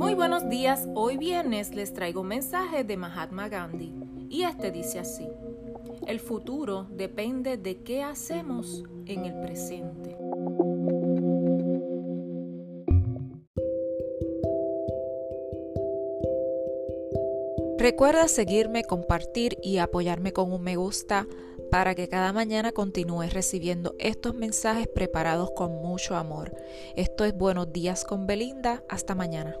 Muy buenos días, hoy viernes les traigo un mensaje de Mahatma Gandhi y este dice así, el futuro depende de qué hacemos en el presente. Recuerda seguirme, compartir y apoyarme con un me gusta para que cada mañana continúes recibiendo estos mensajes preparados con mucho amor. Esto es Buenos días con Belinda. Hasta mañana.